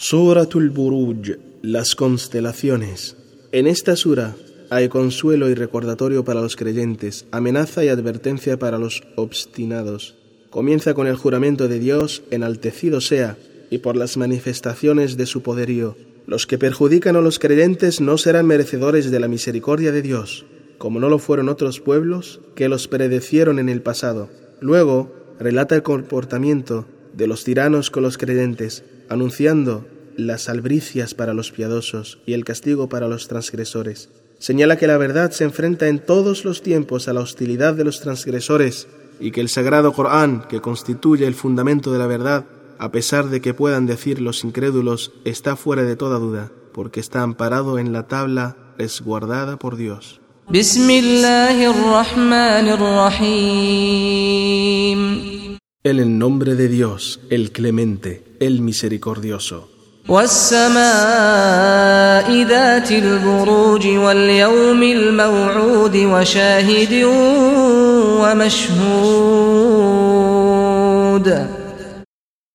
Suratul Buruj, las constelaciones. En esta sura hay consuelo y recordatorio para los creyentes, amenaza y advertencia para los obstinados. Comienza con el juramento de Dios, enaltecido sea, y por las manifestaciones de su poderío. Los que perjudican a los creyentes no serán merecedores de la misericordia de Dios, como no lo fueron otros pueblos que los predecieron en el pasado. Luego relata el comportamiento de los tiranos con los creyentes, anunciando las albricias para los piadosos y el castigo para los transgresores. Señala que la verdad se enfrenta en todos los tiempos a la hostilidad de los transgresores y que el sagrado Corán, que constituye el fundamento de la verdad, a pesar de que puedan decir los incrédulos, está fuera de toda duda, porque está amparado en la tabla resguardada por Dios. En el nombre de Dios, el clemente, el misericordioso.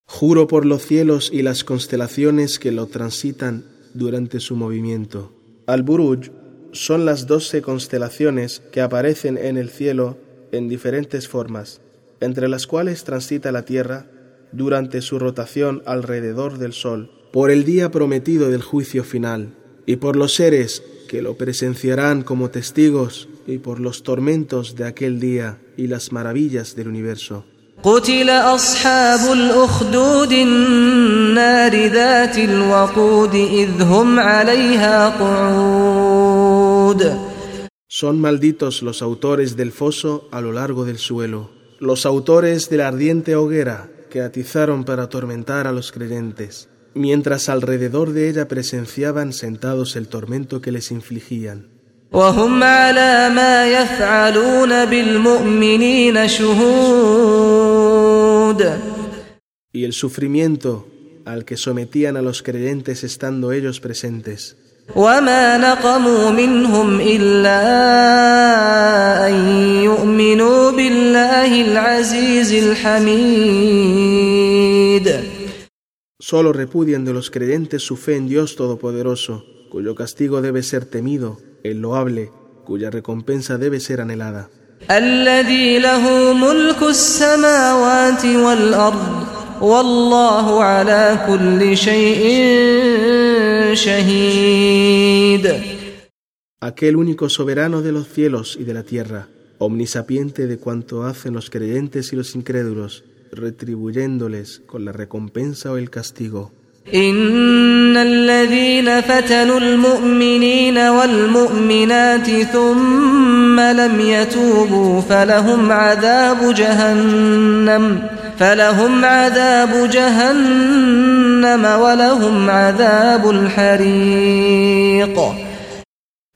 Juro por los cielos y las constelaciones que lo transitan durante su movimiento. Al-Buruj son las doce constelaciones que aparecen en el cielo en diferentes formas, entre las cuales transita la Tierra durante su rotación alrededor del Sol, por el día prometido del juicio final, y por los seres que lo presenciarán como testigos, y por los tormentos de aquel día y las maravillas del universo. Son malditos los autores del foso a lo largo del suelo, los autores de la ardiente hoguera que atizaron para atormentar a los creyentes, mientras alrededor de ella presenciaban sentados el tormento que les infligían. Y el sufrimiento al que sometían a los creyentes estando ellos presentes. وما نقموا منهم إلا أن يؤمنوا بالله العزيز الحميد Solo repudian de los creyentes su fe en Dios Todopoderoso, cuyo castigo debe ser temido, el loable, cuya recompensa debe ser anhelada. الذي له ملك السماوات والأرض والله على كل شيء Aquel único soberano de los cielos y de la tierra, omnisapiente de cuanto hacen los creyentes y los incrédulos, retribuyéndoles con la recompensa o el castigo.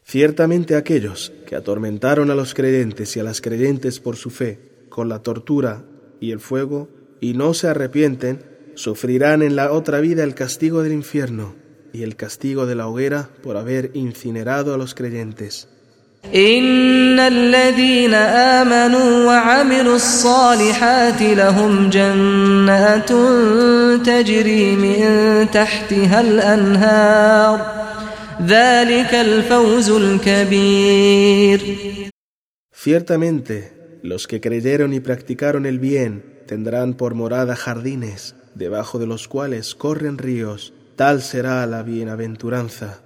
Ciertamente aquellos que atormentaron a los creyentes y a las creyentes por su fe con la tortura y el fuego y no se arrepienten, sufrirán en la otra vida el castigo del infierno y el castigo de la hoguera por haber incinerado a los creyentes. إن الذين آمنوا وعملوا الصالحات لهم جنات تجري من تحتها الأنهار ذلك الفوز الكبير Ciertamente, los que creyeron y practicaron el bien tendrán por morada jardines, debajo de los cuales corren ríos. Tal será la bienaventuranza.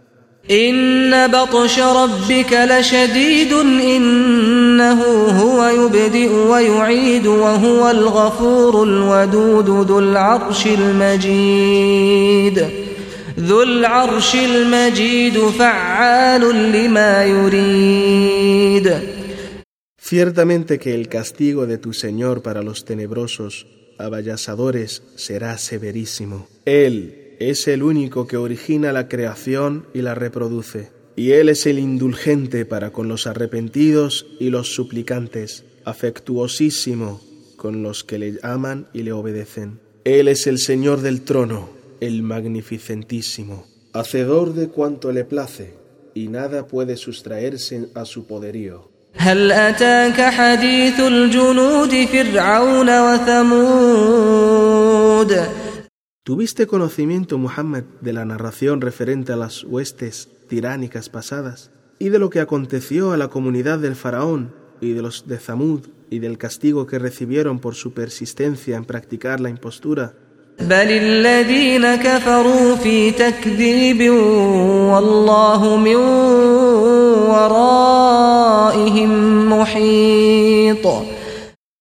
إن بطش ربك لشديد إنه هو يبدئ ويعيد وهو الغفور الودود ذو العرش المجيد ذو العرش المجيد فعال لما يريد Ciertamente que el castigo de tu Señor para los tenebrosos, abayazadores, será severísimo. Él, es el único que origina la creación y la reproduce, y Él es el indulgente para con los arrepentidos y los suplicantes, afectuosísimo con los que le aman y le obedecen. Él es el Señor del trono, el magnificentísimo, hacedor de cuanto le place, y nada puede sustraerse a su poderío. ¿Tuviste conocimiento, Muhammad, de la narración referente a las huestes tiránicas pasadas y de lo que aconteció a la comunidad del faraón y de los de Zamud y del castigo que recibieron por su persistencia en practicar la impostura?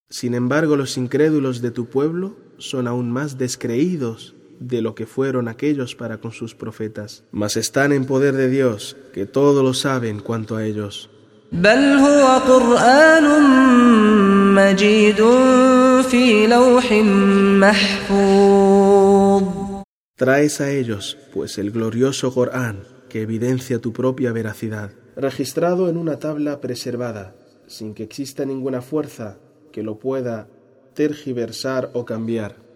Sin embargo, los incrédulos de tu pueblo son aún más descreídos de lo que fueron aquellos para con sus profetas, mas están en poder de Dios, que todo lo saben cuanto a ellos. Traes a ellos, pues, el glorioso Corán, que evidencia tu propia veracidad, registrado en una tabla preservada, sin que exista ninguna fuerza que lo pueda tergiversar o cambiar.